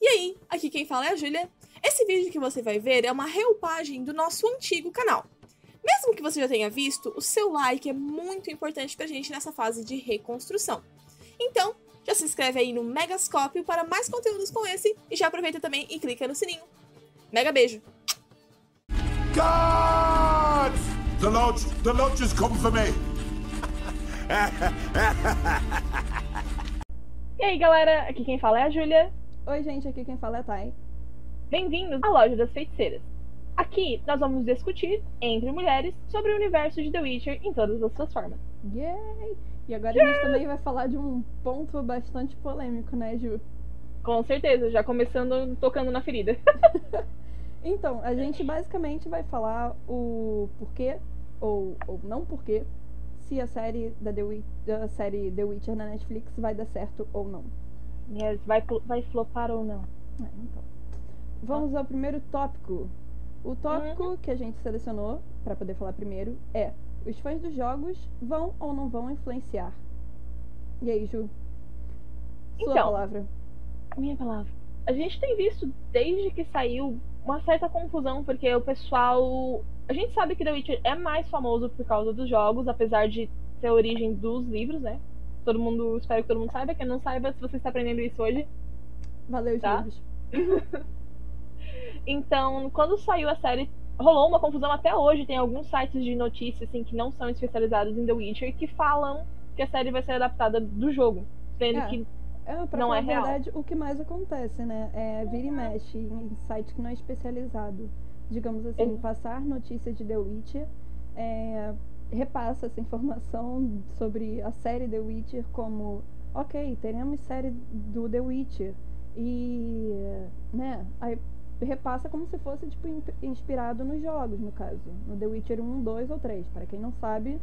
E aí, aqui quem fala é a Júlia. Esse vídeo que você vai ver é uma reupagem do nosso antigo canal. Mesmo que você já tenha visto, o seu like é muito importante pra gente nessa fase de reconstrução. Então, já se inscreve aí no Megascópio para mais conteúdos como esse e já aproveita também e clica no sininho. Mega beijo! Guards! The lodge, the lodge has come for me. E aí, galera, aqui quem fala é a Júlia. Oi, gente, aqui quem fala é a Thay. Bem-vindos à Loja das Feiticeiras. Aqui nós vamos discutir, entre mulheres, sobre o universo de The Witcher em todas as suas formas. Yay! E agora a gente também vai falar de um ponto bastante polêmico, né, Ju? Com certeza, já começando tocando na ferida. Então, a gente basicamente vai falar o porquê, ou, ou não porquê, se a série da The, Wi- da série The Witcher na Netflix vai dar certo ou não. Yes, vai, vai flopar ou não? É, então. Vamos ao primeiro tópico. O tópico que a gente selecionou para poder falar primeiro é: os fãs dos jogos vão ou não vão influenciar? E aí, Ju? Sua Então. palavra. Minha palavra. A gente tem visto desde que saiu uma certa confusão, porque o pessoal. A gente sabe que The Witcher é mais famoso por causa dos jogos, apesar de ter origem dos livros, né? Todo mundo. Espero que todo mundo saiba. Quem não saiba, se você está aprendendo isso hoje, Valeu, Tá. Então, quando saiu a série, rolou uma confusão até hoje. Tem alguns sites de notícias assim, que não são especializados em The Witcher que falam que a série vai ser adaptada do jogo. Sendo É. que É, pra Não é a real. verdade, o que mais acontece, né? É vira e mexe em site que não é especializado. Digamos assim, Ex- passar notícia de The Witcher, é, repassa essa informação sobre a série The Witcher como, ok, teremos série do The Witcher. E, né, aí repassa como se fosse, tipo, in- inspirado nos jogos, no caso. No The Witcher 1, 2 ou 3. Para quem não sabe,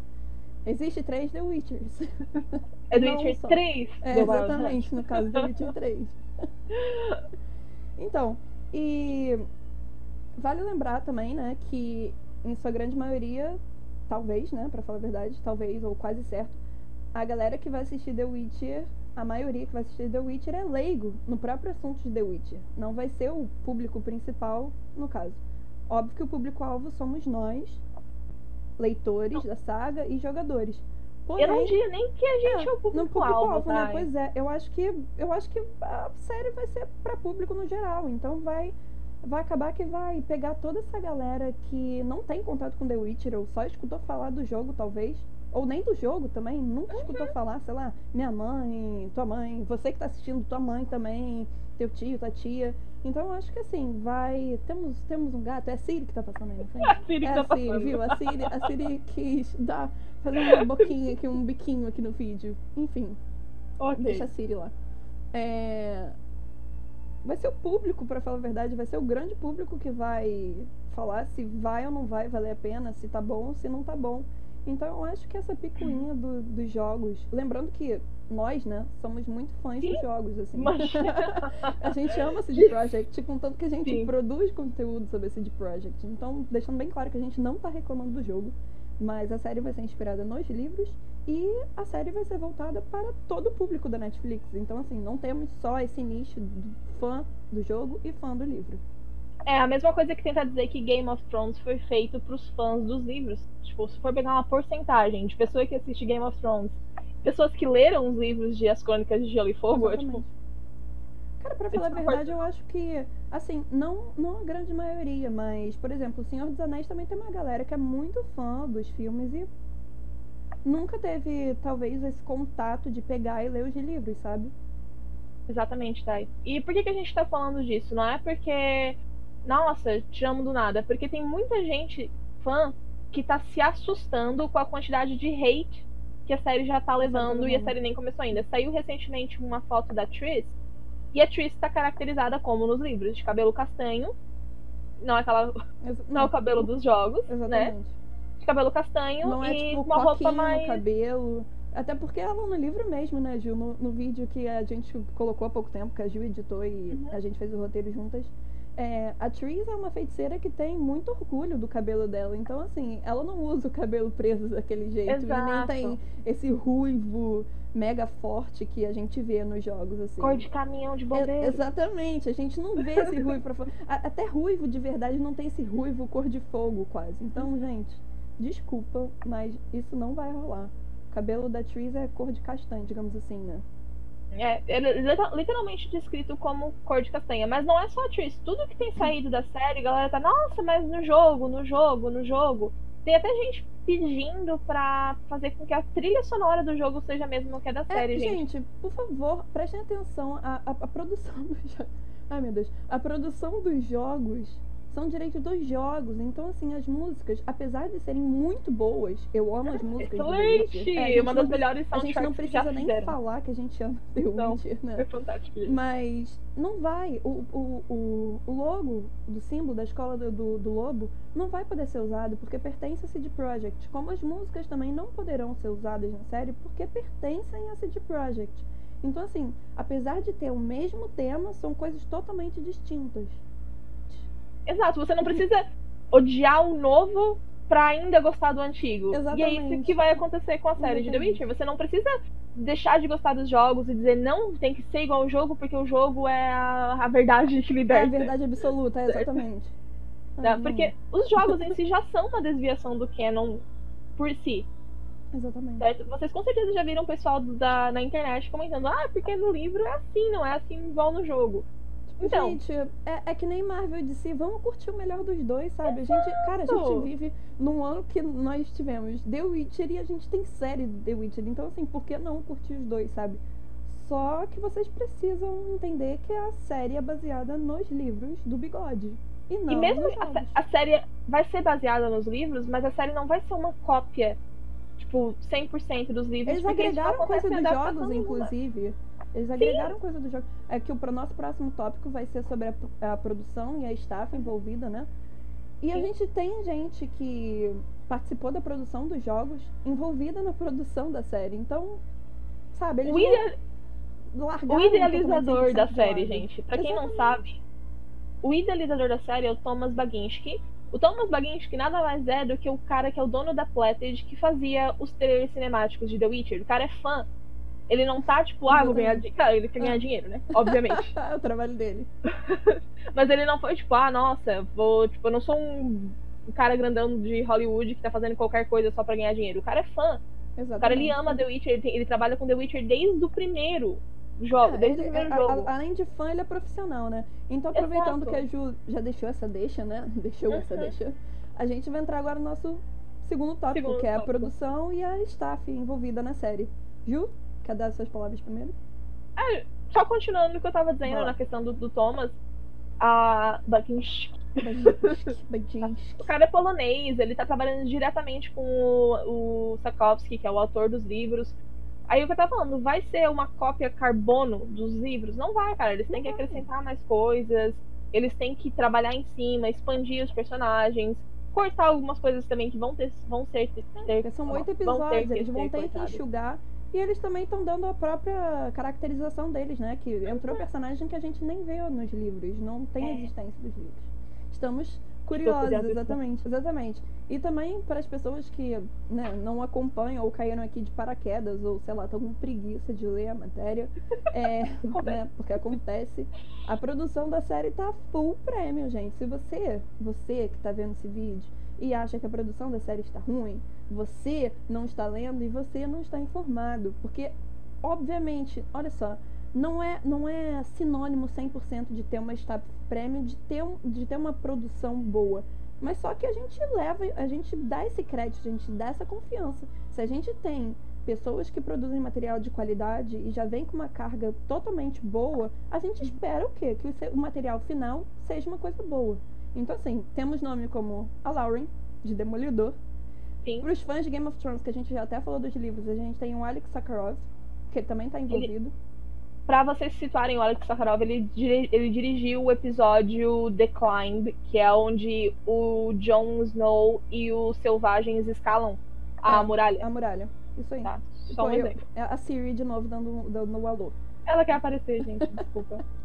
existe três The Witchers. é The Witcher só. 3 É, exatamente, no caso do Witcher 3. Então, e vale lembrar também, né, que em sua grande maioria, talvez, né, pra falar a verdade, talvez, ou quase certo, a galera que vai assistir The Witcher, a maioria que vai assistir The Witcher é leigo no próprio assunto de The Witcher. Não vai ser o público principal, no caso. Óbvio que o público-alvo somos nós, leitores da saga e jogadores. Eu não Porém, diria nem que a gente é, o no público-alvo, público-alvo, né? Pois é, eu acho que eu acho que a série vai ser pra público no geral, então vai vai acabar que vai pegar toda essa galera que não tem contato com The Witcher ou só escutou falar do jogo, talvez, ou nem do jogo também, nunca Uhum. escutou falar, sei lá, minha mãe, tua mãe, você que tá assistindo, tua mãe também, teu tio, tua tia. Então eu acho que assim, vai, temos temos um gato, é a Siri que tá passando aí, não sei? A Siri É que a tá Siri, passando. viu? A Siri, a Siri quis dar, fazer uma boquinha aqui, um biquinho aqui no vídeo. Enfim, Ok. deixa a Siri lá. É... Vai ser o público, pra falar a verdade, vai ser o grande público que vai falar se vai ou não vai valer a pena, se tá bom ou se não tá bom. Então eu acho que essa picuinha do- dos jogos. Lembrando que nós, né, somos muito fãs Sim. dos jogos, assim. Imagina. A gente ama CD Projekt, contanto que a gente Sim. produz conteúdo sobre CD Projekt. Então, deixando bem claro que a gente não tá reclamando do jogo, mas a série vai ser inspirada nos livros e a série vai ser voltada para todo o público da Netflix. Então, assim, não temos só esse nicho do fã do jogo e fã do livro. É a mesma coisa que tentar dizer que Game of Thrones foi feito pros fãs dos livros. Tipo, se for pegar uma porcentagem de pessoa que assiste Game of Thrones, pessoas que leram os livros de As Crônicas de Gelo e Fogo, é tipo. Cara, pra falar a verdade, eu acho que, assim, não, não a grande maioria, mas, por exemplo, O Senhor dos Anéis também tem uma galera que é muito fã dos filmes e nunca teve, talvez, esse contato de pegar e ler os livros, sabe? Exatamente, Thay. E por que, que a gente tá falando disso? Não é porque, nossa, te amo do nada. É porque tem muita gente, fã, que tá se assustando com a quantidade de hate que a série já tá levando e a série nem começou ainda. Saiu recentemente uma foto da Triss e a Triss tá caracterizada como nos livros, de cabelo castanho. Não é, aquela, não é o cabelo dos jogos, né? Exatamente. De cabelo castanho Não é e tipo uma roupa mais. cabelo. Até porque ela no livro mesmo, né, Gil? No, no vídeo que a gente colocou há pouco tempo, que a Gil editou e Uhum. a gente fez o roteiro juntas. É, a Therese é uma feiticeira que tem muito orgulho do cabelo dela. Então, assim, ela não usa o cabelo preso daquele jeito. E nem tem esse ruivo mega forte que a gente vê nos jogos, assim. Cor de caminhão de É, bombeiro. exatamente, a gente não vê esse ruivo pra fora. Até ruivo de verdade não tem esse ruivo cor de fogo, quase. Então, gente, desculpa, mas isso não vai rolar. O cabelo da Tris é cor de castanho, digamos assim, né? É, ele é literalmente descrito como cor de castanha. Mas não é só a Triss. Tudo que tem saído da série, a galera tá, nossa, mas no jogo, no jogo, no jogo. Tem até gente pedindo pra fazer com que a trilha sonora do jogo seja a mesma que a da série, é, gente. gente, por favor, prestem atenção. A, a, a produção dos jogos. Ai, meu Deus. A produção dos jogos são direitos dos jogos. Então, assim, as músicas, apesar de serem muito boas, eu amo as músicas do Excelente! Witcher. É, Uma das não- melhores A gente não precisa nem fizeram. falar que a gente ama The Não. Witcher, né? Foi fantástico. Mas não vai. O, o, o, o logo do símbolo da escola do, do, do lobo não vai poder ser usado porque pertence a CD Projekt. Como as músicas também não poderão ser usadas na série porque pertencem a CD Projekt. Então, assim, apesar de ter o mesmo tema, são coisas totalmente distintas. Exato, você não precisa odiar o novo pra ainda gostar do antigo. E é Exatamente. isso que vai acontecer com a série de The Exatamente. Witcher. Você não precisa deixar de gostar dos jogos e dizer não, tem que ser igual ao jogo porque o jogo é a, a verdade que É a liberta. verdade absoluta, é, exatamente. Não. Porque os jogos em si já são uma desviação do canon por si. Exatamente. Certo? Vocês com certeza já viram o pessoal da, na internet comentando, ah, porque no livro é assim, não é assim igual no jogo. Então, Gente, é, é que nem Marvel e DC, vamos curtir o melhor dos dois, sabe? A gente, cara, a gente vive num ano que nós tivemos The Witcher e a gente tem série de The Witcher. Então, assim, por que não curtir os dois, sabe? Só que vocês precisam entender que a série é baseada nos livros do bigode. E não E mesmo a, a série vai ser baseada nos livros, mas a série não vai ser uma cópia, tipo, 100% dos livros. Eles agregaram coisa dos jogos, inclusive. Eles agregaram coisa dos jogos. É que o pro nosso próximo tópico vai ser sobre a, a produção e a staff envolvida, né? E a Sim. gente tem gente que participou da produção dos jogos envolvida na produção da série. Então, sabe, eles O, ide- o idealizador da 100% de série, gente, pra quem não sabe, o idealizador da série é o Thomas Baginski. O Thomas Baginski nada mais é do que o cara que é o dono da Plated que fazia os trailers cinemáticos de The Witcher. O cara é fã. Ele não tá tipo, ah, vou ganhar dinheiro. Claro, ele quer ganhar dinheiro, né? Obviamente. é o trabalho dele. Mas ele não foi tipo, ah, nossa, vou. Tipo, eu não sou um, cara grandão de Hollywood que tá fazendo qualquer coisa só pra ganhar dinheiro. O cara é fã. Exatamente. O cara ele ama The Witcher, ele, tem- ele trabalha com The Witcher desde o primeiro jogo, É, desde ele- o primeiro a- a- jogo. além de fã, ele é profissional, né? Então, aproveitando Exato. que a Ju já deixou essa deixa, né? Deixou essa Uhum. deixa. A gente vai entrar agora no nosso segundo tópico, Segundo que é a tópico. produção e a staff envolvida na série. Ju, quer dar suas palavras primeiro? Só continuando o que eu tava dizendo na questão do, do Thomas, a Baginski, o cara é polonês, ele tá trabalhando diretamente com o, o Sakowski, que é o autor dos livros. Aí o que eu tava falando, vai ser uma cópia carbono dos livros? Não vai, cara. Eles têm que acrescentar mais coisas, eles têm que trabalhar em cima, expandir os personagens, cortar algumas coisas também que vão ter, vão ser ter, são oito ter episódios, que eles vão ter que enxugar. E eles também estão dando a própria caracterização deles, né? Que entrou personagem que a gente nem vê nos livros, não tem É. existência dos livros. Estamos curiosos, curiosa. exatamente, exatamente. E também para as pessoas que né, não acompanham ou caíram aqui de paraquedas, ou sei lá, estão com preguiça de ler a matéria, é, né, porque acontece, a produção da série tá full prêmio, gente. Se você, você que tá vendo esse vídeo e acha que a produção da série está ruim, você não está lendo e você não está informado. Porque, obviamente, olha só, não é, não é sinônimo 100% de ter uma staff premium, de ter, um, de ter uma produção boa. Mas só que a gente leva, a gente dá esse crédito, a gente dá essa confiança. Se a gente tem pessoas que produzem material de qualidade e já vem com uma carga totalmente boa, a gente espera o quê? Que o, material final seja uma coisa boa. Então, assim, temos nome como a Lauren, de Demolidor. Para os fãs de Game of Thrones, que a gente já até falou dos livros, a gente tem o Alex Sakharov, que também está envolvido. Pra vocês se situarem, o Alex Sakharov, ele, ele dirigiu o episódio The Climb, que é onde o Jon Snow e os selvagens escalam a É. muralha. A muralha. Isso aí. Tá, só um eu- exemplo. é a Siri de novo dando, dando o alô. Ela quer aparecer, gente, desculpa.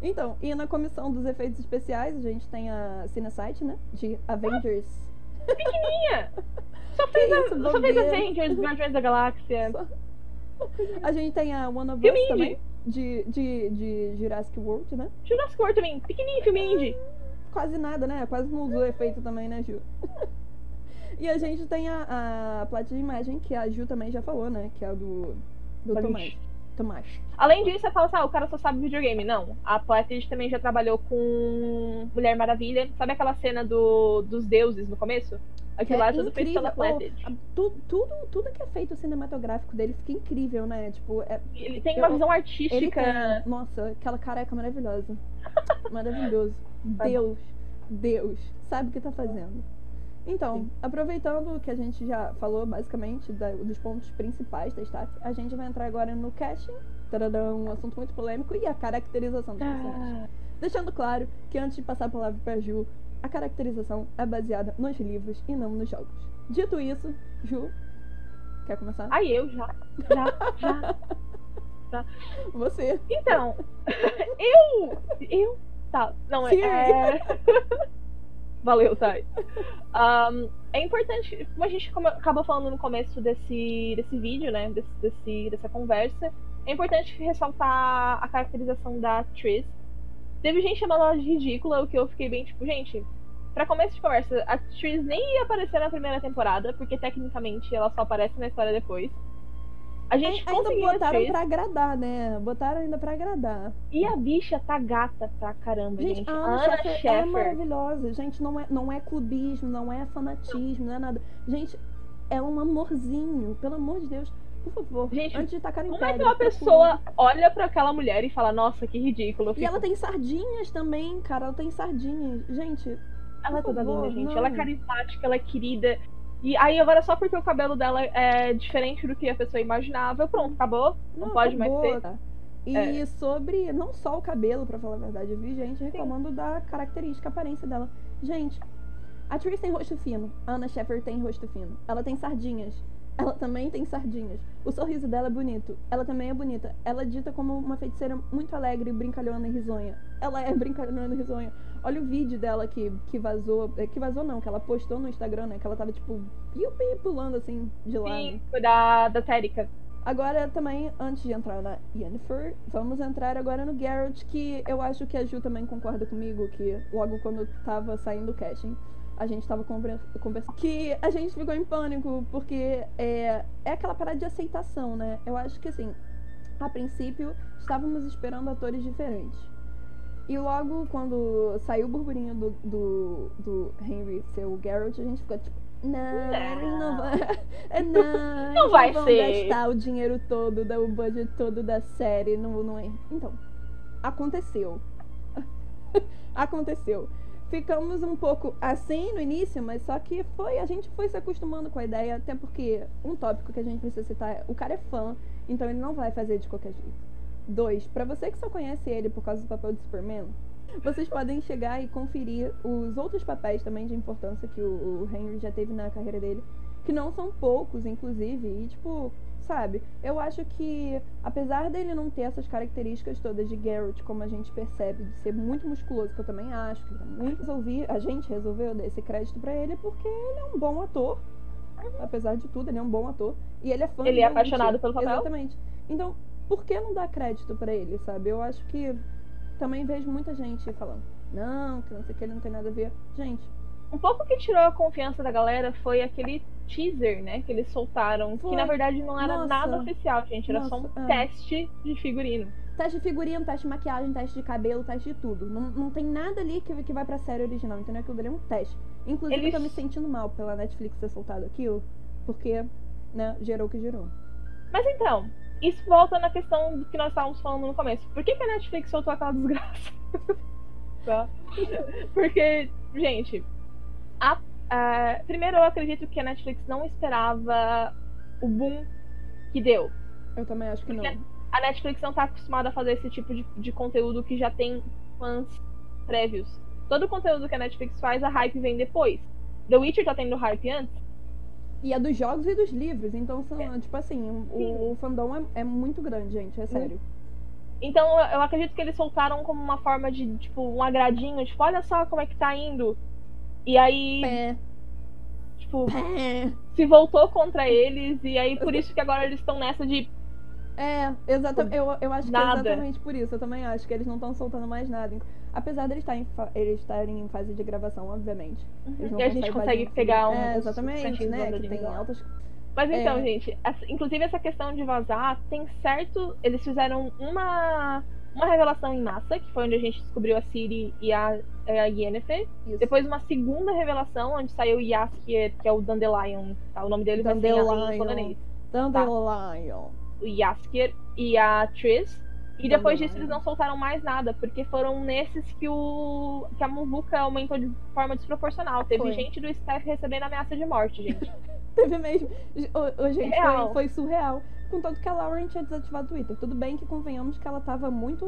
Então, e na comissão dos efeitos especiais, a gente tem a Cinesite, né? De Avengers. Pequenininha! Só fez, Que a- isso, só fez. Avengers, Guardiões da Galáxia. Só- A gente tem a One of Us também, de, de, de Jurassic World, né? Jurassic World também, pequenininho, filme indie. Quase nada, né? Quase não usou efeito também, né, Ju? e a gente tem a, a placa de imagem, que a Ju também já falou, né? Que é a do, do Tomás. Tomás. Além disso, você fala assim, ah, o cara só sabe videogame. Não, a Platinum também já trabalhou com Mulher Maravilha. Sabe aquela cena do, dos deuses no começo? Aquilo lá é tudo feito pela. Oh, tu- tudo, tudo que é feito cinematográfico dele fica incrível, né? Tipo, é, Ele tem uma Eu- visão ele artística. tem, nossa, aquela careca maravilhosa. Maravilhoso. Deus, Deus, sabe o que tá fazendo. Então, Sim. aproveitando que a gente já falou basicamente da- dos pontos principais da staff, a gente vai entrar agora no casting, tarará, um assunto muito polêmico, e a caracterização dos personagens. Ah, Deixando claro que antes de passar a palavra pra Ju, a caracterização é baseada nos livros e não nos jogos. Dito isso, Ju, quer começar? Aí eu já, já, já. Você. Então, eu, eu, tá, não é, é... valeu, Thay. Ahn, é importante, como a gente acabou falando no começo desse, desse vídeo, né, desse, desse- dessa conversa, é importante ressaltar a caracterização da Triss. Teve gente chamando ela de ridícula, o que eu fiquei bem tipo, gente, pra começo de conversa, a Triss nem ia aparecer na primeira temporada, porque tecnicamente ela só aparece na história depois. A gente Ainda conseguiu botaram pra agradar, né? Botaram ainda pra agradar. E a bicha tá gata pra caramba, gente. Gente, a A Anna Anna Sheffer é Sheffer. maravilhosa. Gente, não é, não é clubismo, não é fanatismo, não é nada. Gente, é um amorzinho. Pelo amor de Deus. Por favor, Gente, antes de tacar em Como é que pedra, uma procurem. pessoa olha pra aquela mulher e fala, nossa, que ridículo. Eu E fico, ela tem sardinhas também, cara. Ela tem sardinhas. Gente, ela é toda linda, gente. não. Ela é carismática, ela é querida. E aí agora só porque o cabelo dela é diferente do que a pessoa imaginava, pronto, acabou. Não, pode mais acabou, ser. tá? E É. sobre não só o cabelo, pra falar a verdade, eu vi gente reclamando da característica, aparência dela. Gente, a Triss tem rosto fino, a Anna Sheffer tem rosto fino. Ela tem sardinhas. Ela também tem sardinhas. O sorriso dela é bonito. Ela também é bonita. Ela é dita como uma feiticeira muito alegre, brincalhona e risonha. Ela é brincalhona e risonha. Olha o vídeo dela que, que vazou. é, Que vazou não, que ela postou no Instagram, né? Que ela tava tipo piu-piu pulando assim de lado. Sim, da, da Térica. Agora também, antes de entrar na Yennefer, vamos entrar agora no Geralt, que eu acho que a Ju também concorda comigo, que logo quando tava saindo o casting, a gente tava conver- conversando, que a gente ficou em pânico, porque é, é aquela parada de aceitação, né? Eu acho que assim, a princípio, estávamos esperando atores diferentes. E logo quando saiu o burburinho do, do, do Henry ser o Geralt, a gente ficou tipo, não, eles não vão. É, não, eles vai vão ser. gastar o dinheiro todo, o budget todo da série. Não, não é. Então, aconteceu. aconteceu. Ficamos um pouco assim no início, mas só que foi, a gente foi se acostumando com a ideia, até porque um tópico que a gente precisa citar é, o cara é fã, então ele não vai fazer de qualquer jeito. Dois, pra você que só conhece ele por causa do papel de Superman, vocês podem chegar e conferir os outros papéis também de importância que o, o Henry já teve na carreira dele, que não são poucos, inclusive, e tipo, sabe, eu acho que apesar dele não ter essas características todas de Garrett, como a gente percebe, de ser muito musculoso, que eu também acho, que tá resolvi, a gente resolveu dar esse crédito pra ele porque ele é um bom ator. Apesar de tudo, ele é um bom ator. E ele é fã Ele é apaixonado pelo papel? Exatamente. Então, por que não dar crédito pra ele, sabe? Eu acho que também vejo muita gente falando, não, que não sei o que, ele não tem nada a ver. Gente, Um pouco que tirou a confiança da galera foi aquele teaser, né? Que eles soltaram. Foi. Que na verdade não era Nossa. nada oficial, gente. Era só um Nossa, é. teste de figurino. teste de figurino, teste de maquiagem, teste de cabelo, teste de tudo. Não, não tem nada ali que, que vai pra série original, entendeu? Aquilo ali é um teste. Inclusive, Eles- eu tô me sentindo mal pela Netflix ter soltado aquilo, porque, né, gerou o que gerou. Mas então, isso volta na questão do que nós estávamos falando no começo. Por que, que a Netflix soltou aquela desgraça? Tá? Porque, gente, a- a- primeiro eu acredito que a Netflix não esperava o boom que deu. Eu também acho que não. Porque- A Netflix não tá acostumada a fazer esse tipo de, de conteúdo que já tem fãs prévios. Todo o conteúdo que a Netflix faz, a hype vem depois. The Witcher tá tendo hype antes. E é dos jogos e dos livros, então são, É. tipo assim, o, o fandom é, é muito grande, gente, é sério. Então eu eu acredito que eles soltaram como uma forma de, tipo, um agradinho, tipo, olha só como é que tá indo. E aí, Pé, tipo, pé. se voltou contra eles, e aí por isso que agora eles estão nessa de É, exatamente. Eu, eu acho Nada. que é exatamente por isso. Eu também acho que eles não estão soltando mais nada. Apesar deles fa- eles estarem em fase de gravação, obviamente. Não E a gente consegue mais pegar um. É, exatamente, né? Que tem altas. Mas então, É. gente, essa- inclusive essa questão de vazar, tem certo. Eles fizeram uma, uma revelação em massa, que foi onde a gente descobriu a Siri e a, a Yennefer. Isso. Depois uma segunda revelação, onde saiu o Yaskier, que é o Dandelion. Tá? O nome dele vai ser Dandelion. polonês. Dandelion. O Yaskier e a Triss. E depois disso Dandelion. eles não soltaram mais nada, porque foram nesses que o que a Muvuca aumentou de forma desproporcional. Teve Foi. gente do staff recebendo ameaça de morte, gente. Teve mesmo. O, o- gente, foi, foi surreal. Contanto que a Lauren tinha desativado o Twitter. Tudo bem que convenhamos que ela tava muito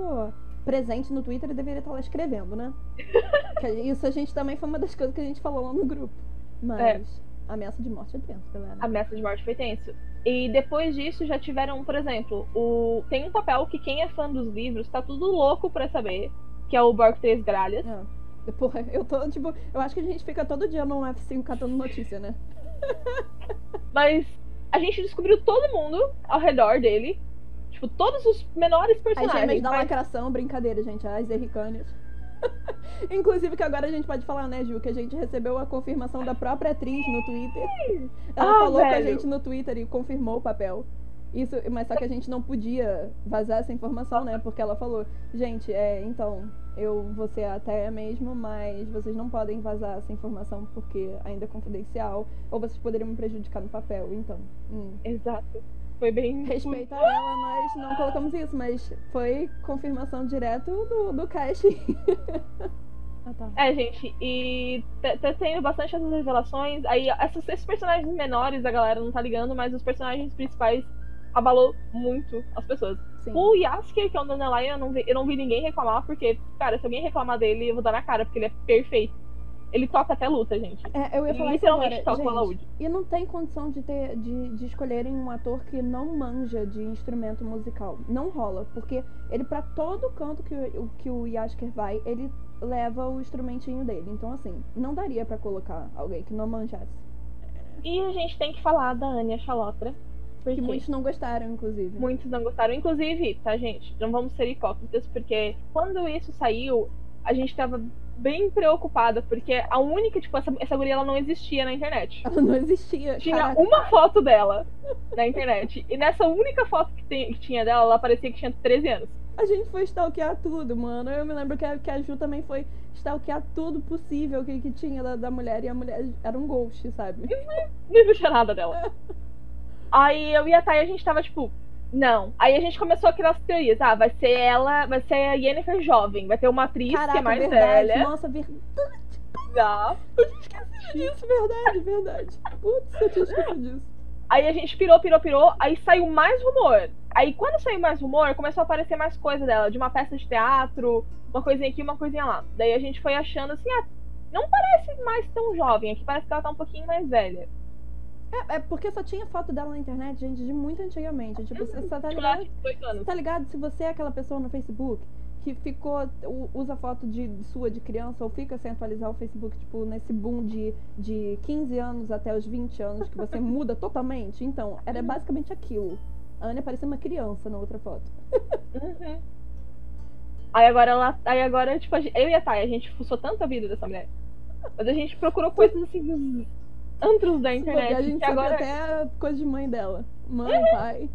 presente no Twitter e deveria estar lá escrevendo, né? Isso a gente também foi uma das coisas que a gente falou lá no grupo. Mas É. ameaça de morte é tenso, galera. a ameaça de morte foi tenso. E depois disso já tiveram, por exemplo, o tem um papel que quem é fã dos livros tá tudo louco pra saber, que é o Borg Três Gralhas. É. Porra, eu tô, tipo, eu acho que a gente fica todo dia no F5 catando notícia, né? Mas a gente descobriu todo mundo ao redor dele. Tipo, todos os menores As personagens. gêmeas da mas- lacração, brincadeira, gente. As erricâneas. Inclusive que agora a gente pode falar, né, Ju, que a gente recebeu a confirmação da própria atriz no Twitter. Ela Ah, falou com a velho. gente no Twitter e confirmou o papel. Isso, mas só que a gente não podia vazar essa informação, né? Porque ela falou, gente, é, então, eu vou ser até mesmo, mas vocês não podem vazar essa informação porque ainda é confidencial, ou vocês poderiam me prejudicar no papel, então. hum. Exato. Foi bem. Respeito a ela, nós não colocamos isso, mas foi confirmação direto do, do casting. ah, tá. É, gente, e tá, tá tendo bastante essas revelações. Aí, essas, esses personagens menores a galera não tá ligando, mas os personagens principais abalou muito as pessoas. Sim. O Yasker, que é o Dandelion, eu não, vi, eu não vi ninguém reclamar, porque, cara, se alguém reclamar dele, eu vou dar na cara, porque ele é perfeito. Ele toca até luta, gente. É, eu ia falar isso literalmente agora. toca Gente, e não tem condição de, ter, de, de escolherem um ator que não manja de instrumento musical. Não rola, porque ele, pra todo canto que o, que o Yasker vai, ele leva o instrumentinho dele. Então, assim, não daria pra colocar alguém que não manjasse. E a gente tem que falar da Anya Chalotra. Porque Que muitos não gostaram, inclusive. muitos não gostaram. Inclusive, tá, gente? Não vamos ser hipócritas, porque quando isso saiu, a gente tava bem preocupada, porque a única, tipo, essa, essa guria ela não existia na internet. Ela não existia. Tinha Caraca. uma foto dela na internet. E nessa única foto que, tem- que tinha dela, ela parecia que tinha 13 anos. A gente foi stalkear tudo, mano. Eu me lembro que a, que a Ju também foi stalkear tudo possível que, que tinha da, da mulher. E a mulher era um ghost, sabe? Não existia nada dela. Aí eu e a Thay, a gente tava tipo, não. Aí a gente começou a criar as teorias. Ah, vai ser ela, vai ser a Yennefer jovem. Vai ter uma atriz Caraca, que é mais verdade. velha. Nossa, verdade. Tá. Eu tinha esquecido disso, verdade, verdade. Putz, eu tinha esquecido disso. Aí a gente pirou, pirou, pirou. Aí saiu mais rumor. Aí quando saiu mais rumor, começou a aparecer mais coisa dela. De uma peça de teatro, uma coisinha aqui, uma coisinha lá. Daí a gente foi achando assim, ah, não parece mais tão jovem. Aqui parece que ela tá um pouquinho mais velha. É, é porque só tinha foto dela na internet, gente, de muito antigamente. Tipo, você tá ligado? tinha 18 Você tá ligado? Se você é aquela pessoa no Facebook que ficou. usa foto de de sua de criança ou fica sem atualizar o Facebook, tipo, nesse boom de, de 15 anos até os 20 anos, que você muda totalmente. Então, era basicamente aquilo. A Anya parecia uma criança na outra foto. Uhum. Aí agora ela. Aí agora, tipo, eu e a Thay, a gente fuçou tanto a vida dessa mulher. Mas a gente procurou coisas assim dos antros da internet. a gente que agora. até coisa de mãe dela. Mãe, pai.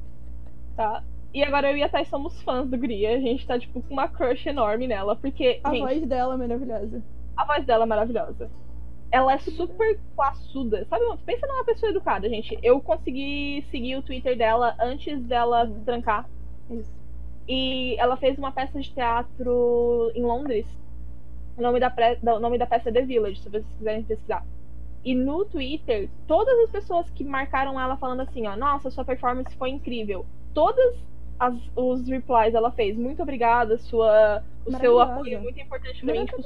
Tá. E agora eu e a Thay somos fãs do Gri. A gente tá, tipo, com uma crush enorme nela. Porque, A gente, voz dela é maravilhosa. a voz dela é maravilhosa. Ela é super classuda. Sabe, pensa numa pessoa educada, gente. Eu consegui seguir o Twitter dela antes dela Uhum. trancar. Isso. E ela fez uma peça de teatro em Londres. O nome da, pre- o nome da peça é The Village, se vocês quiserem pesquisar. E no Twitter, todas as pessoas que marcaram ela falando assim, ó, nossa, sua performance foi incrível. Todas as, os replies ela fez, muito obrigada, sua, o seu apoio é muito importante pra mim, tipo.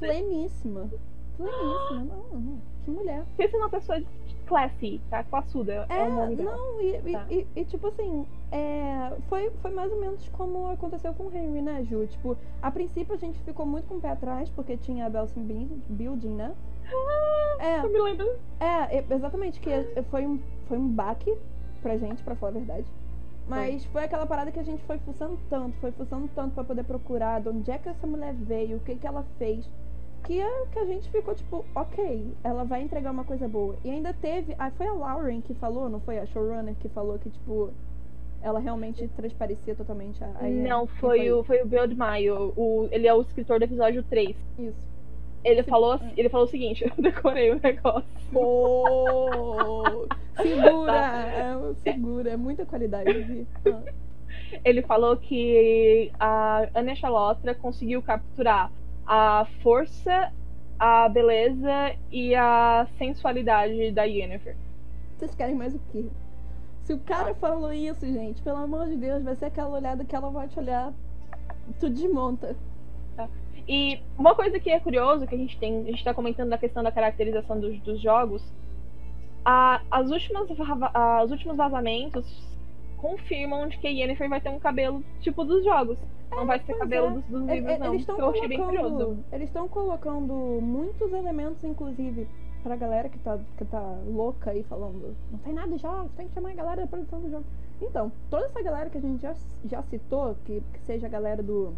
Pleníssima. Pleníssima. Não, não. Que mulher. Pensa numa pessoa classy, tá? Classuda. É, É, não, e, Tá. e- e, tipo assim, é, foi, foi mais ou menos como aconteceu com o Henry, né, Ju? Tipo, a princípio a gente ficou muito com o pé atrás, porque tinha a Belson Build- Building, né? É, Eu me lembro. é, exatamente, que foi um, foi um baque pra gente, pra falar a verdade. Mas foi aquela parada que a gente foi fuçando tanto, foi fuçando tanto pra poder procurar de onde é que essa mulher veio, o que que ela fez. Que a, que a gente ficou tipo, ok, ela vai entregar uma coisa boa. E ainda teve. Ah, foi a Lauren que falou, não foi a showrunner que falou que, tipo, ela realmente transparecia totalmente a. a? Não, Quem foi, o, foi o Bill Maio. O, ele é o escritor do episódio 3. Isso. Ele falou, assim- ele falou o seguinte, eu decorei o negócio. Pô! Segura! É, segura, é muita qualidade. Vi. Ele falou que a Anya Chalotra conseguiu capturar a força, a beleza e a sensualidade da Yennefer. Vocês querem mais o quê? Se o cara falou isso, gente, pelo amor de Deus, vai ser aquela olhada que ela vai te olhar, tu desmonta. E uma coisa que é curioso, que a gente tem, a gente tá comentando da questão da caracterização dos, dos jogos, a- as últimas, a- os últimos vazamentos confirmam de que a Yennefer vai ter um cabelo tipo dos jogos. Não vai ser cabelo é. dos, dos E- livros, e- não. Eles estão que eu achei bem curioso. eles estão colocando muitos elementos, inclusive, pra galera que tá, que tá louca aí falando, não tem nada de jogos, tem que chamar a galera da produção do jogo. Então, toda essa galera que a gente já, já citou, que, que seja a galera do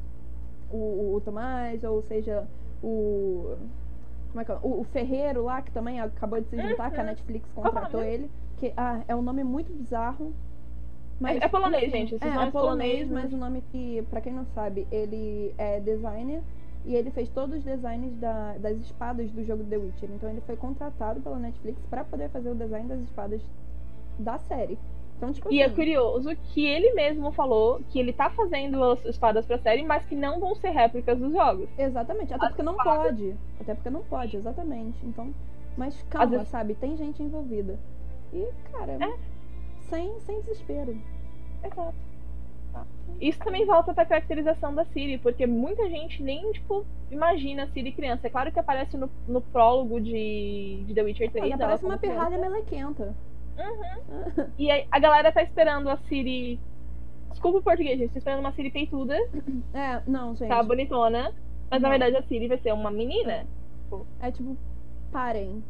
o, o Tomás, ou seja o. Como é que é? O, o Ferreiro lá, que também acabou de se juntar, que a Uhum. Netflix contratou ele. Que ah, é um nome muito bizarro. É- é polonês, gente, esses É, é polonês, polonês, mas o nome que, pra quem não sabe, ele é designer e ele fez todos os designs da- das espadas do jogo The Witcher. Então ele foi contratado pela Netflix pra poder fazer o design das espadas da série. Então, tipo E é assim, curioso que ele mesmo falou que ele tá fazendo as espadas pra série, mas que não vão ser réplicas dos jogos. Exatamente, até As porque não espadas- pode. Até porque não pode, exatamente. Então, mas calma, vezes- sabe? Tem gente envolvida. E, cara, É. sem, sem desespero. Exato. Tá. Isso também volta pra caracterização da Siri, porque muita gente nem, tipo, imagina a Siri criança. É claro que aparece no, no prólogo de, de The Witcher 3. Olha, ela parece uma pirralha criança. Melequenta. E aí, a galera tá esperando a Siri. Desculpa o português, gente. Tá esperando uma Siri peituda, É, não, gente. tá bonitona. Mas na Não. verdade a Siri vai ser uma menina. É tipo, parem.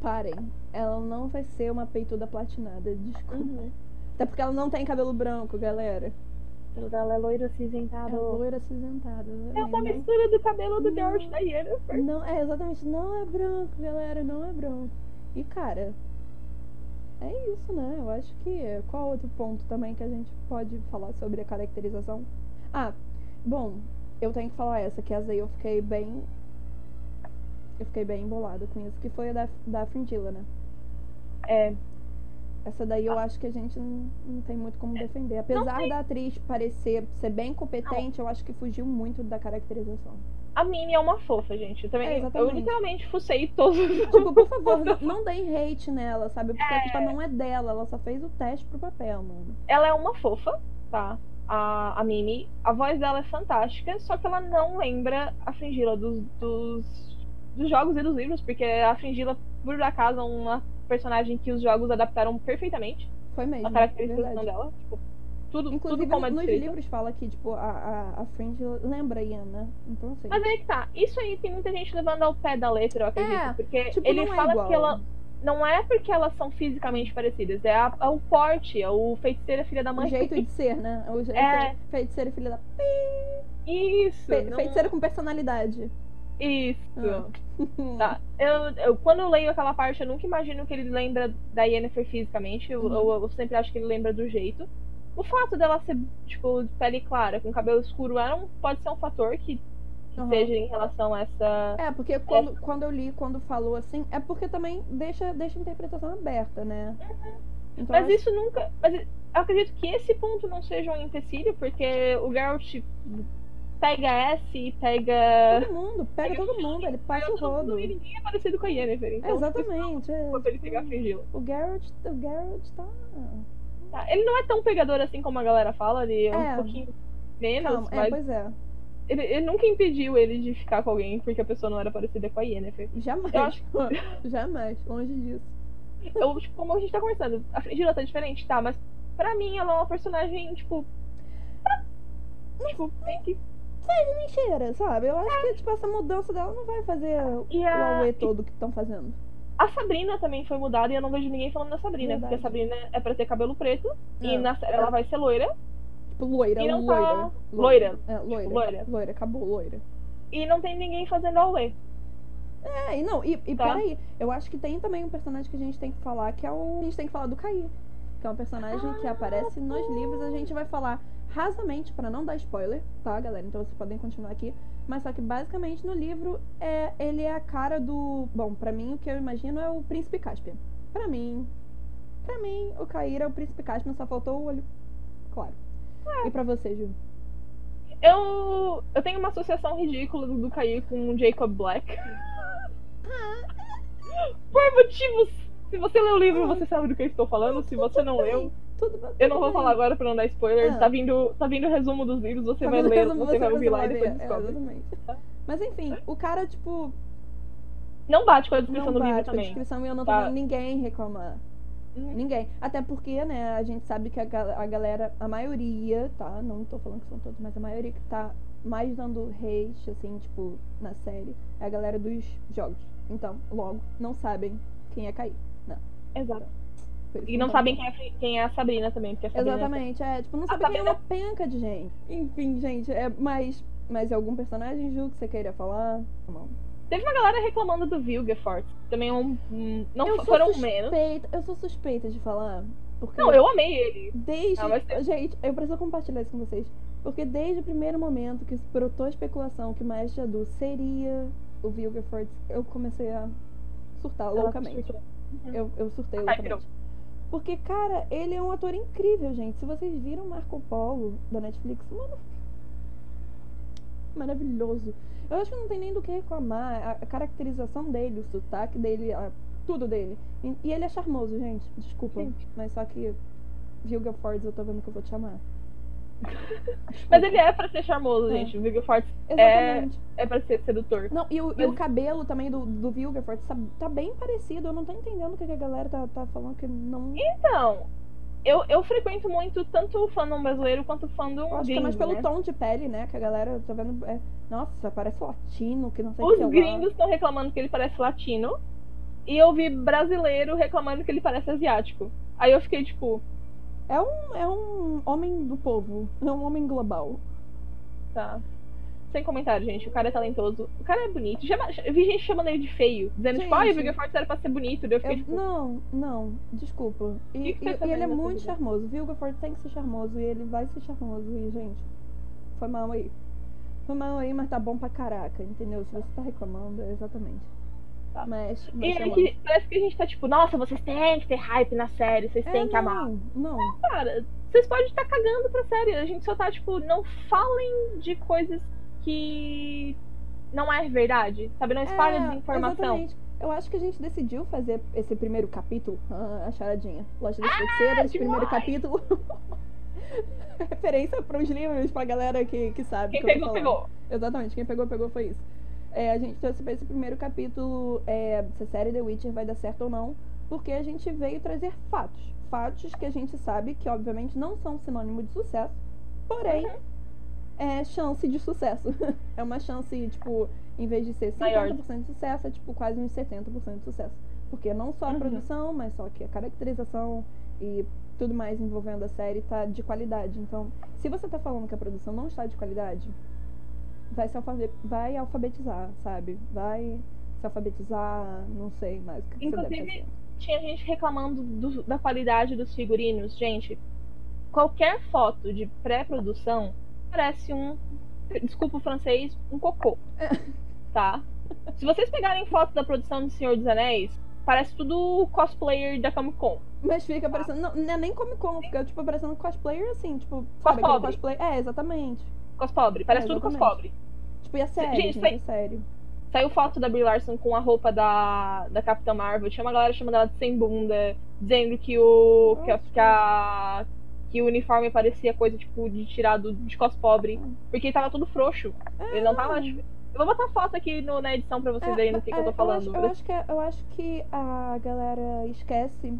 Parem. Ela não vai ser uma peituda platinada, desculpa. Uhum. Até porque ela não tem cabelo branco, galera. Ela é loira É acinzentada. loira acinzentada. É uma mistura do cabelo do da Yennefer. Não, é exatamente, não é branco, galera, não é branco. E cara, é isso, né? Eu acho que qual outro ponto também que a gente pode falar sobre a caracterização? Ah, bom, eu tenho que falar essa, que essa aí eu fiquei bem. Eu fiquei bem embolada com isso, que foi a da, da Fringilla, né? É. Essa daí eu acho que a gente não, não tem muito como defender. Apesar da atriz parecer ser bem competente, eu acho que fugiu muito da caracterização. A Minnie é uma fofa, gente. Eu também. É, eu literalmente fucei todos os. Tipo, por favor, não, não deem hate nela, sabe? Porque É. a culpa não é dela, ela só fez o teste pro papel, mano. Ela é uma fofa, tá? A, a Mimi. A voz dela é fantástica, só que ela não lembra a Fringila dos, dos, dos jogos e dos livros, porque a Fringila, por acaso, é uma personagem que os jogos adaptaram perfeitamente. Foi mesmo. A caracterização verdade. dela. Tipo, tudo, Inclusive, tudo como é nos descrito. livros fala que, tipo, a, a, a Fringe lembra a Ian, né? Então, assim. Mas aí que tá. Isso aí tem muita gente levando ao pé da letra, eu acredito. É, porque tipo, ele não é fala igual. que ela. Não é porque elas são fisicamente parecidas, é, a- é o porte, é o feiticeira filha da O mãe. jeito de ser, né? O jeito É. Feiticeira filha da. Isso! Fe, não- Feiticeira com personalidade. Isso. Ah. Tá. Eu, eu- quando eu leio aquela parte, eu nunca imagino que ele lembra da Yennefer fisicamente. Eu, Uhum. eu- eu sempre acho que ele lembra do jeito. O fato dela ser, tipo, de pele clara, com cabelo escuro, era um, pode ser um fator que, que Uhum. seja em relação a essa. É, porque quando, quando eu li, quando falou assim, é porque também deixa, deixa a interpretação aberta, né? Então, Mas acho- isso nunca. Mas eu acredito que esse ponto não seja um empecilho, porque o Geralt pega S e pega. Todo mundo, pega todo mundo, ele passa o rodo. E ninguém é parecido com a Yennefer. Então, Exatamente. É. Quando ele pegar a Fringilla. O Garrett, o Garrett tá. Tá, Ele não é tão pegador assim como a galera fala, ele é, É. um pouquinho menos, Calma, é, mas pois é. ele, ele nunca impediu ele de ficar com alguém porque a pessoa não era parecida com a Yennefer. Jamais. Eu acho Jamais, longe disso. Eu, tipo, como a gente tá conversando, a Fringilla tá diferente, tá, mas pra mim ela é uma personagem, tipo. Tipo, tem que. Mentira, sabe? Eu acho que tipo, essa mudança dela não vai fazer E o a, auê todo que estão fazendo. A Sabrina também foi mudada e eu não vejo ninguém falando da Sabrina, Verdade. porque a Sabrina é pra ter cabelo preto e Não. na série ela vai ser loira Tipo, loira, E loira. tá- loira. É, loira. Tipo, loira. Loira, acabou, loira. e não tem ninguém fazendo Aue. É, e não, e, e Tá. peraí, eu acho que tem também um personagem que a gente tem que falar, que é o. A gente tem que falar do Caí. Que é um personagem que aparece nos livros, a gente vai falar rasamente pra não dar spoiler, tá, galera? Então vocês podem continuar aqui. Mas só que basicamente no livro é ele é a cara do. Bom, pra mim o que eu imagino é o príncipe Caspian. Pra mim. Pra mim, o Cair é o príncipe Caspian, só faltou o olho. Claro. E pra você, Ju? Eu, eu tenho uma associação ridícula do, do Cair com o Jacob Black. Por motivos. Se você leu o livro, você sabe do que eu estou falando. Se você não leu, Tudo, tudo eu não vou bem. falar agora pra não dar spoiler. Ah. Tá vindo, tá vindo o resumo dos livros, você Tá vai ler, resumo, você vai ouvir lá e depois É, descobre. exatamente. Mas enfim, o cara, tipo, Não bate com a descrição não do livro bate com a também. descrição e eu não tô Tá. vendo ninguém reclamar. Uhum. Ninguém. Até porque, né, a gente sabe que a, a galera, a maioria, tá? Não tô falando que são todos, mas a maioria que tá mais dando hate, assim, tipo, na série, é a galera dos jogos. Então, logo, não sabem quem é cair. Exato. E não tá sabem quem é, quem é a Sabrina também, porque a Sabrina Exatamente, é, tipo, não A sabe quem é Sabrina- uma penca de gente. Enfim, gente, é mais. Mais algum personagem, Ju, que você queira falar? Não. Teve uma galera reclamando do Vilgefort. Também é um. um- não eu foram suspeita, menos. Eu sou suspeita de falar. Porque Não, eu amei ele. Desde. Ah, mas tem- Gente, eu preciso compartilhar isso com vocês. Porque desde o primeiro momento que brotou a especulação que o Maestro Adu seria o Vilgefort, eu comecei a surtar loucamente. Uhum. Eu, eu surtei Ai, loucamente. virou. Porque, cara, ele é um ator incrível, gente. Se vocês viram Marco Polo da Netflix, mano. Maravilhoso. Eu acho que não tem nem do que reclamar. A, caracterização dele, o sotaque dele, a- tudo dele. E, e ele é charmoso, gente. Desculpa. Sim. Mas só que. Vilga Fords, eu tô vendo que eu vou te amar. Mas ele é pra ser charmoso, É. gente. O Vilgefort Exatamente. é pra ser sedutor. Não, e o, e o Mas- cabelo também do, do Vilgefort tá, tá bem parecido. Eu não tô entendendo o que a galera tá, tá falando que não. Então, eu, eu frequento muito tanto o fandom brasileiro quanto o fandom Eu acho que é gringo, mais pelo né? tom de pele, né? Que a galera tá vendo. é, nossa, parece latino, que não sei o Os que gringos estão reclamando que ele parece latino. E eu vi brasileiro reclamando que ele parece asiático. Aí eu fiquei tipo, É um, é um homem do povo. É um homem global. tá. Sem comentário, gente. O cara é talentoso. O cara é bonito. Já, eu vi gente chamando ele de feio. Dizendo, tipo, ai, o Gente. Vilgefort era pra ser bonito. Eu fiquei Eu- tipo, não, não, desculpa. E, O que que e- tá e ele é muito vida? charmoso. Vilgefort tem que ser charmoso e ele vai ser charmoso. E, gente, foi mal aí. Foi mal aí, mas tá bom pra caraca, entendeu? Se você tá reclamando, é exatamente. Tá. Mas, E aí que- parece que a gente tá tipo, nossa, vocês têm que ter hype na série, vocês É, têm que amar. não, não. Cara, vocês podem estar cagando pra série. A gente só tá, tipo, não falem de coisas que não é verdade. Sabe? Não espalha É, desinformação. Exatamente. Eu acho que a gente decidiu fazer esse primeiro capítulo, ah, a charadinha, Loja das Feiticeiras, primeiro demais! capítulo. Referência pros livros, pra galera que, que sabe. Quem pegou, pegou. Exatamente, quem pegou, pegou foi isso. É, a gente trouxe pra esse primeiro capítulo é, se a série The Witcher vai dar certo ou não, porque a gente veio trazer fatos. Fatos que a gente sabe que, obviamente, não são sinônimo de sucesso, porém, Uhum. é chance de sucesso. é uma chance, tipo, em vez de ser 50% Maior. de sucesso, é tipo quase uns 70% de sucesso. Porque não só a Uhum. produção, mas só que a caracterização e tudo mais envolvendo a série tá de qualidade. Então, se você tá falando que a produção não está de qualidade, vai se alfabe- vai alfabetizar, sabe? Vai se alfabetizar, não sei mais o que Inclusive. Tinha gente reclamando do- da qualidade dos figurinos. Gente, qualquer foto de pré-produção parece um. Desculpa o francês, um cocô. Tá? Se vocês pegarem foto da produção do Senhor dos Anéis, parece tudo cosplayer da Comic Con. Mas fica parecendo. Não, não é nem Comic Con, fica tipo parecendo cosplayer assim, tipo, sabe cosplay? É, exatamente. Cospobre, parece É, tudo cospobre. Tipo, e a série, Gente, gente, é sério. Saiu foto da Brie Larson com a roupa da, da Capitã Marvel. Tinha uma galera chamando ela de sem bunda, dizendo que o. que, a, que, a- que o uniforme parecia coisa tipo de tirado de cos pobre. Porque ele tava todo frouxo. Ele não tava. tipo, Eu vou botar foto aqui no- na edição pra vocês É, verem do que, que eu tô é, falando. acho, eu, acho que, é- eu acho que a galera esquece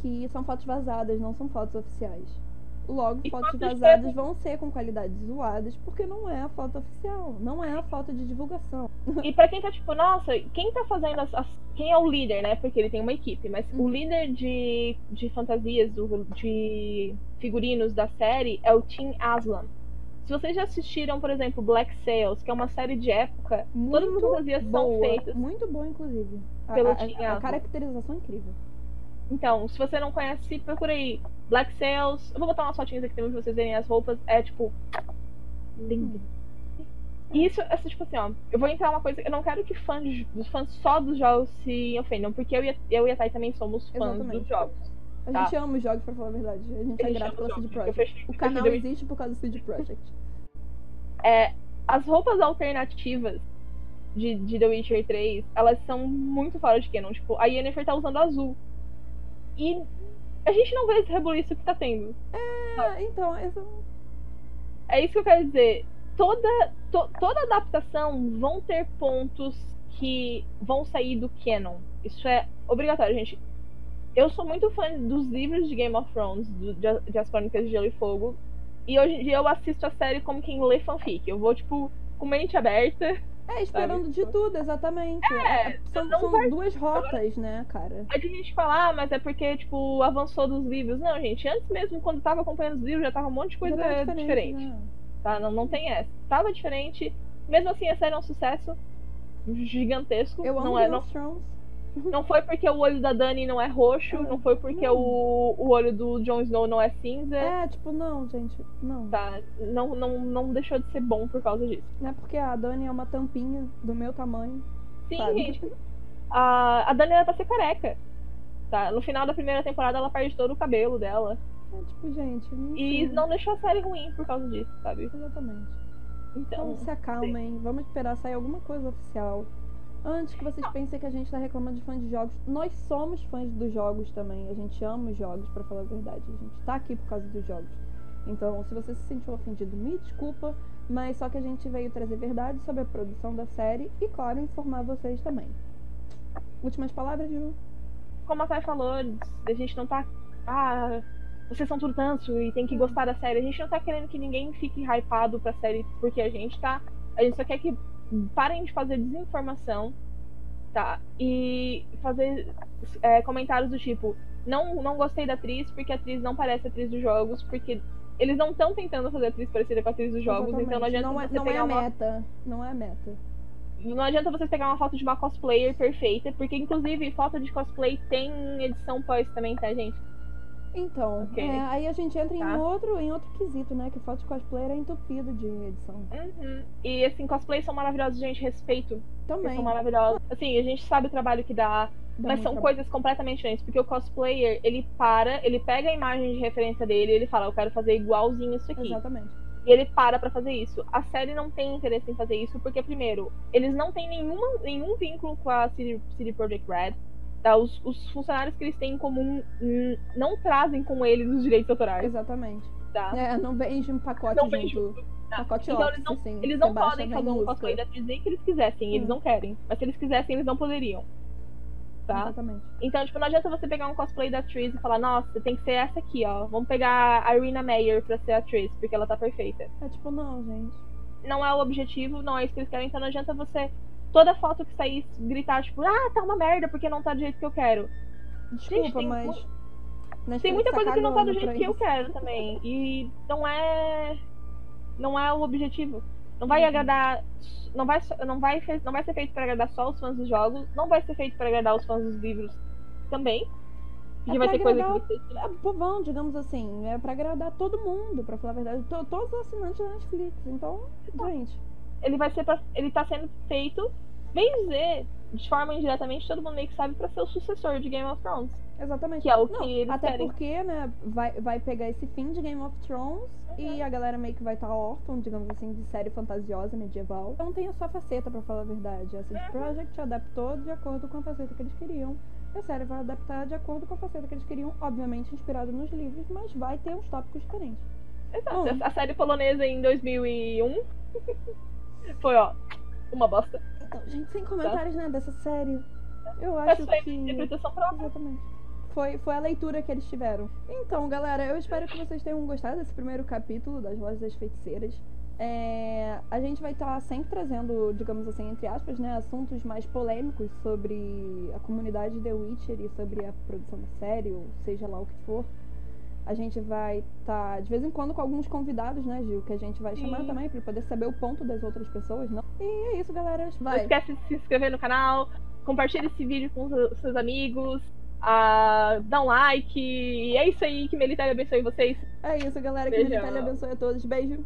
que são fotos vazadas, não são fotos oficiais. Logo, E fotos vazadas chega- vão ser com qualidades zoadas, porque não é a foto oficial, não é a foto de divulgação. E pra quem tá tipo, nossa, quem tá fazendo as, as- Quem é o líder, né? Porque ele tem uma equipe, mas Uhum. o líder de, de fantasias, do- de figurinos da série é o Tim Aslan. Se vocês já assistiram, por exemplo, Black Sails, que é uma série de época, todas as Muito fantasias são boa, feitas. muito boa, inclusive. A, pelo a- Tim a, a Aslan. caracterização é incrível. Então, se você não conhece, procura aí. Black Sails. Eu vou botar umas fotinhas aqui também pra vocês verem as roupas. É tipo. Lindo. E isso, essa, tipo assim, ó. Eu vou entrar uma coisa. Eu não quero que fãs, os fãs só dos jogos se ofendam, porque eu e a, eu e a Thay também somos fãs Exatamente. dos jogos. A Tá. gente ama os jogos, pra falar a verdade. A gente A é grato pela CD Projekt. fechei- O canal fechei- existe por causa do CD Projekt. É, as roupas alternativas de, de The Witcher 3, elas são muito fora de canon. Tipo, a Yennefer tá usando azul. E a gente não vê esse rebuliço que tá tendo. Ah, então, essa... É isso que eu quero dizer. Toda, to- toda adaptação vão ter pontos que vão sair do canon. Isso é obrigatório, gente. Eu sou muito fã dos livros de Game of Thrones, do, de, de As Crônicas de Gelo e Fogo. E hoje em dia eu assisto a série como quem lê fanfic. Eu vou, tipo, com mente aberta. É, esperando de tudo, exatamente. É, são não são vai- duas rotas, né, cara? Aí tem gente fala, ah, mas é porque, tipo, avançou dos livros. Não, gente, antes mesmo, quando tava acompanhando os livros, já tava um monte de coisa tá diferente. né? tá? Não, não tem essa. Tava diferente. Mesmo assim, a série é um sucesso gigantesco. Eu amo não, é, Game não, of Thrones. Não foi porque o olho da Dani não é roxo, não foi porque não. o, o olho do Jon Snow não é cinza. É, tipo, não, gente, não. Tá? Não, não, não deixou de ser bom por causa disso. Não é porque a Dani é uma tampinha do meu tamanho. Sim, Sabe? gente. A, a Dani era pra ser careca. Tá? No final da primeira temporada, ela perde todo o cabelo dela. É tipo, gente. Não E não deixou a série ruim por causa disso, sabe? Exatamente. Então. Então se acalmem, vamos esperar sair alguma coisa oficial. Antes que vocês pensem que a gente tá reclamando de fãs de jogos, nós somos fãs dos jogos também. A gente ama os jogos, pra falar a verdade. A gente tá aqui por causa dos jogos. Então, se você se sentiu ofendido, me desculpa, mas só que a gente veio trazer verdade sobre a produção da série e, claro, informar vocês também. Últimas palavras, Ju? como a Thay falou, a gente não tá. Ah, vocês são tudo e tem que gostar da série. A gente não tá querendo que ninguém fique hypado pra série porque a gente tá. A gente só quer que parem de fazer desinformação, tá? E fazer é, comentários do tipo: não, não gostei da atriz porque a atriz não parece a atriz dos jogos, porque eles não estão tentando fazer a atriz parecida com a atriz dos jogos, então não Exatamente. adianta não é, você não é pegar a uma meta. Não é a meta. não adianta você pegar uma foto de uma cosplayer perfeita, porque inclusive foto de cosplay tem edição pós também, tá, gente? Então, Ok. é, aí a gente entra Tá. em, outro, em outro quesito, né? Que foto de cosplayer é entupido de edição. Uhum. E assim, cosplays são maravilhosos, gente. Respeito. Eles Também. são maravilhosos. Assim, a gente sabe o trabalho que dá, dá mas são trabalho. coisas completamente diferentes. Porque o cosplayer, ele para, ele pega a imagem de referência dele e ele fala, eu quero fazer igualzinho isso aqui. Exatamente. E ele para pra fazer isso. A série não tem interesse em fazer isso, porque, primeiro, eles não têm nenhuma, nenhum vínculo com a CD, CD Projekt Red. Tá? Os, os funcionários que eles têm em comum hum, não trazem com eles os direitos autorais. Exatamente. Tá? É, não vende um pacote Não junto. Tá. Pacote Então eles não, assim. eles não podem fazer um cosplay da nem que eles quisessem, eles Hum. não querem. Mas se eles quisessem, eles não poderiam. Tá? Exatamente. Então, tipo, não adianta você pegar um cosplay da atriz e falar, nossa, tem que ser essa aqui, ó. Vamos pegar a Irina Meyer pra ser a atriz, porque ela tá perfeita. É tipo, não, gente. Não é o objetivo, não é isso que eles querem, então não adianta você, toda foto que sair, gritar, tipo, ah, tá uma merda porque não tá do jeito que eu quero. Desculpa, tem mas. mu- Tem muita coisa que não tá do jeito que eu quero também. E não é. Não é o objetivo. Não vai Uhum. agradar. Não vai, não, vai, não vai ser feito pra agradar só os fãs dos jogos. Não vai ser feito pra agradar os fãs dos livros também. Porque É vai ter coisa que você. É povão, digamos assim. É pra agradar todo mundo, pra falar a verdade. To- Todos os assinantes da Netflix. Então, gente. Ele vai ser pra, Ele tá sendo feito, bem dizer, de forma indiretamente, todo mundo meio que sabe pra ser o sucessor de Game of Thrones. Exatamente. Que é o Não, que eles até querem. porque, né, vai, vai pegar esse fim de Game of Thrones e a galera meio que vai estar órfã, digamos assim, de série fantasiosa medieval. Então tem a sua faceta, pra falar a verdade. A CD Projekt adaptou de acordo com a faceta que eles queriam. E a série vai adaptar de acordo com a faceta que eles queriam, obviamente inspirado nos livros, mas vai ter uns tópicos diferentes. Exato. Bom. A série polonesa em 2001 foi, ó, uma bosta. Então, gente, sem comentários, né, dessa série. Eu acho Essa que. interpretação própria. Exatamente. Foi, foi a leitura que eles tiveram. Então, galera, eu espero que vocês tenham gostado desse primeiro capítulo das Lojas das Feiticeiras. É, a gente vai estar sempre trazendo, digamos assim, entre aspas, né, assuntos mais polêmicos sobre a comunidade The Witcher e sobre a produção da série, ou seja lá o que for. A gente vai estar, de vez em quando, com alguns convidados, né, Gil? Que a gente vai chamar Sim. também para poder saber o ponto das outras pessoas, não? E é isso, galera. Não Vai. esquece de se inscrever no canal, compartilhe esse vídeo com os seus amigos, ah, dá um like. E é isso aí, que Melita abençoe vocês. É isso, galera. Que Beijão. Militaria abençoe a todos. Beijo.